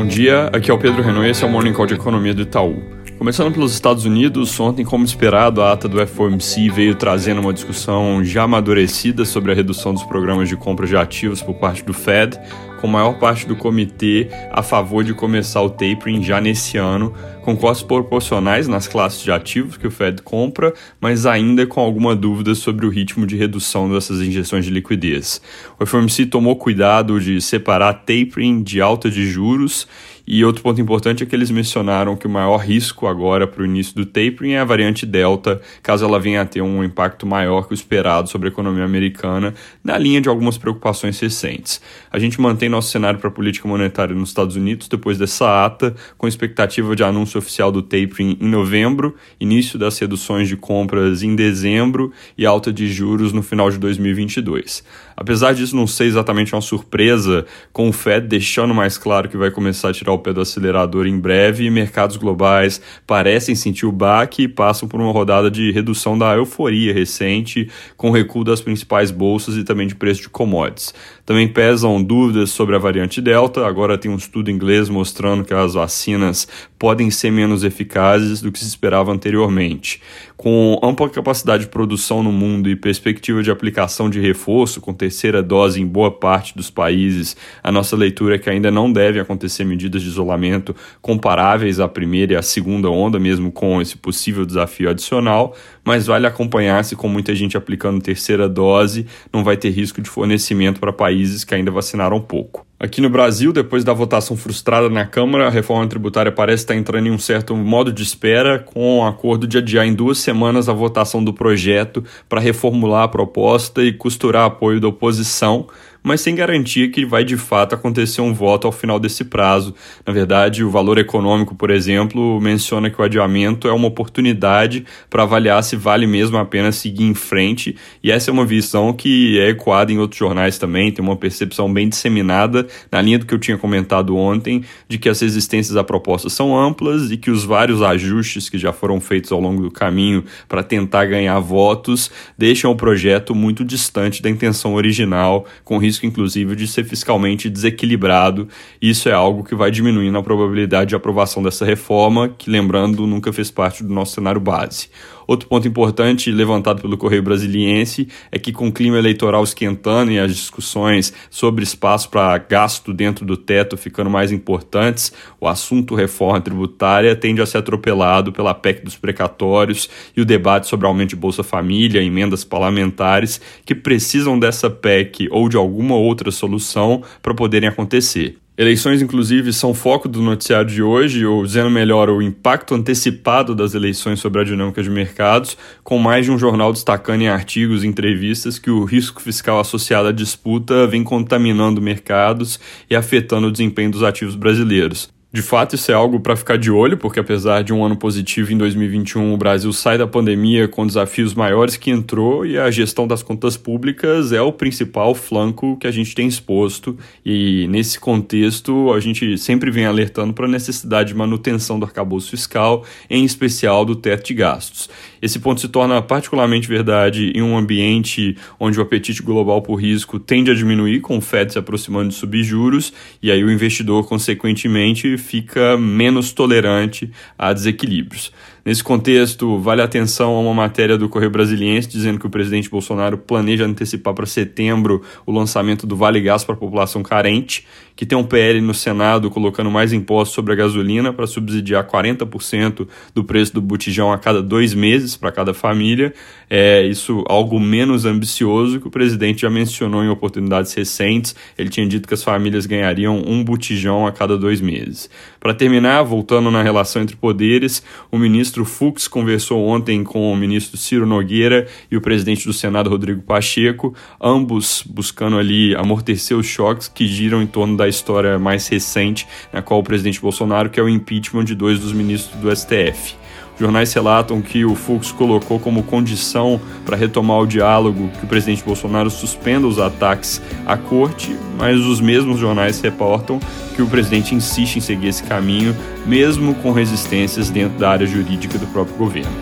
Bom dia, aqui é o Pedro Renault e esse é o Morning Call de Economia do Itaú. Começando pelos Estados Unidos, ontem, como esperado, a ata do FOMC veio trazendo uma discussão já amadurecida sobre a redução dos programas de compra de ativos por parte do Fed, com maior parte do comitê a favor de começar o tapering já nesse ano, com costos proporcionais nas classes de ativos que o Fed compra, mas ainda com alguma dúvida sobre o ritmo de redução dessas injeções de liquidez. O FOMC tomou cuidado de separar tapering de alta de juros e outro ponto importante é que eles mencionaram que o maior risco agora para o início do tapering é a variante Delta, caso ela venha a ter um impacto maior que o esperado sobre a economia americana, na linha de algumas preocupações recentes. A gente mantém nosso cenário para a política monetária nos Estados Unidos depois dessa ata, com expectativa de anúncio oficial do tapering em novembro, início das reduções de compras em dezembro e alta de juros no final de 2022. Apesar disso não ser exatamente uma surpresa, com o Fed deixando mais claro que vai começar a tirar o pé do acelerador em breve, mercados globais parecem sentir o baque e passam por uma rodada de redução da euforia recente, com recuo das principais bolsas e também de preço de commodities. Também pesam dúvidas sobre a variante Delta. Agora tem um estudo inglês mostrando que as vacinas podem ser menos eficazes do que se esperava anteriormente. Com ampla capacidade de produção no mundo e perspectiva de aplicação de reforço com terceira dose em boa parte dos países, a nossa leitura é que ainda não devem acontecer medidas de isolamento comparáveis à primeira e à segunda onda, mesmo com esse possível desafio adicional, mas vale acompanhar se com muita gente aplicando terceira dose, não vai ter risco de fornecimento para países que ainda vacinaram pouco. Aqui no Brasil, depois da votação frustrada na Câmara, a reforma tributária parece estar entrando em um certo modo de espera, com o acordo de adiar em duas semanas a votação do projeto para reformular a proposta e costurar apoio da oposição, mas sem garantia que vai de fato acontecer um voto ao final desse prazo. Na verdade, o valor econômico, por exemplo, menciona que o adiamento é uma oportunidade para avaliar se vale mesmo a pena seguir em frente, e essa é uma visão que é ecoada em outros jornais também, tem uma percepção bem disseminada na linha do que eu tinha comentado ontem, de que as resistências à proposta são amplas e que os vários ajustes que já foram feitos ao longo do caminho para tentar ganhar votos deixam o projeto muito distante da intenção original, com risco inclusive de ser fiscalmente desequilibrado. Isso é algo que vai diminuindo a probabilidade de aprovação dessa reforma, que, lembrando, nunca fez parte do nosso cenário base. Outro ponto importante levantado pelo Correio Brasiliense é que, com o clima eleitoral esquentando e as discussões sobre espaço para gasto dentro do teto ficando mais importantes, o assunto reforma tributária tende a ser atropelado pela PEC dos precatórios e o debate sobre aumento de Bolsa Família, emendas parlamentares, que precisam dessa PEC ou de alguma outra solução para poderem acontecer. Eleições, inclusive, são foco do noticiário de hoje, ou dizendo melhor, o impacto antecipado das eleições sobre a dinâmica de mercados, com mais de um jornal destacando em artigos e entrevistas que o risco fiscal associado à disputa vem contaminando mercados e afetando o desempenho dos ativos brasileiros. De fato, isso é algo para ficar de olho, porque apesar de um ano positivo em 2021, o Brasil sai da pandemia com desafios maiores que entrou e a gestão das contas públicas é o principal flanco que a gente tem exposto. E nesse contexto, a gente sempre vem alertando para a necessidade de manutenção do arcabouço fiscal, em especial do teto de gastos. Esse ponto se torna particularmente verdade em um ambiente onde o apetite global por risco tende a diminuir, com o Fed se aproximando de subjuros, e aí o investidor, consequentemente, fica menos tolerante a desequilíbrios. Nesse contexto, vale atenção a uma matéria do Correio Brasiliense dizendo que o presidente Bolsonaro planeja antecipar para setembro o lançamento do Vale Gás para a população carente, que tem um PL no Senado colocando mais impostos sobre a gasolina para subsidiar 40% do preço do botijão a cada dois meses para cada família. É isso algo menos ambicioso que o presidente já mencionou em oportunidades recentes. Ele tinha dito que as famílias ganhariam um botijão a cada dois meses. Para terminar, voltando na relação entre poderes, o ministro Fux conversou ontem com o ministro Ciro Nogueira e o presidente do Senado, Rodrigo Pacheco, ambos buscando ali amortecer os choques que giram em torno da história mais recente, na qual o presidente Bolsonaro quer o impeachment de dois dos ministros do STF. Jornais relatam que o Fux colocou como condição para retomar o diálogo que o presidente Bolsonaro suspenda os ataques à corte, mas os mesmos jornais reportam que o presidente insiste em seguir esse caminho, mesmo com resistências dentro da área jurídica do próprio governo.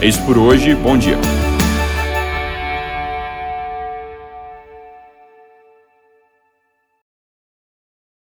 É isso por hoje, bom dia.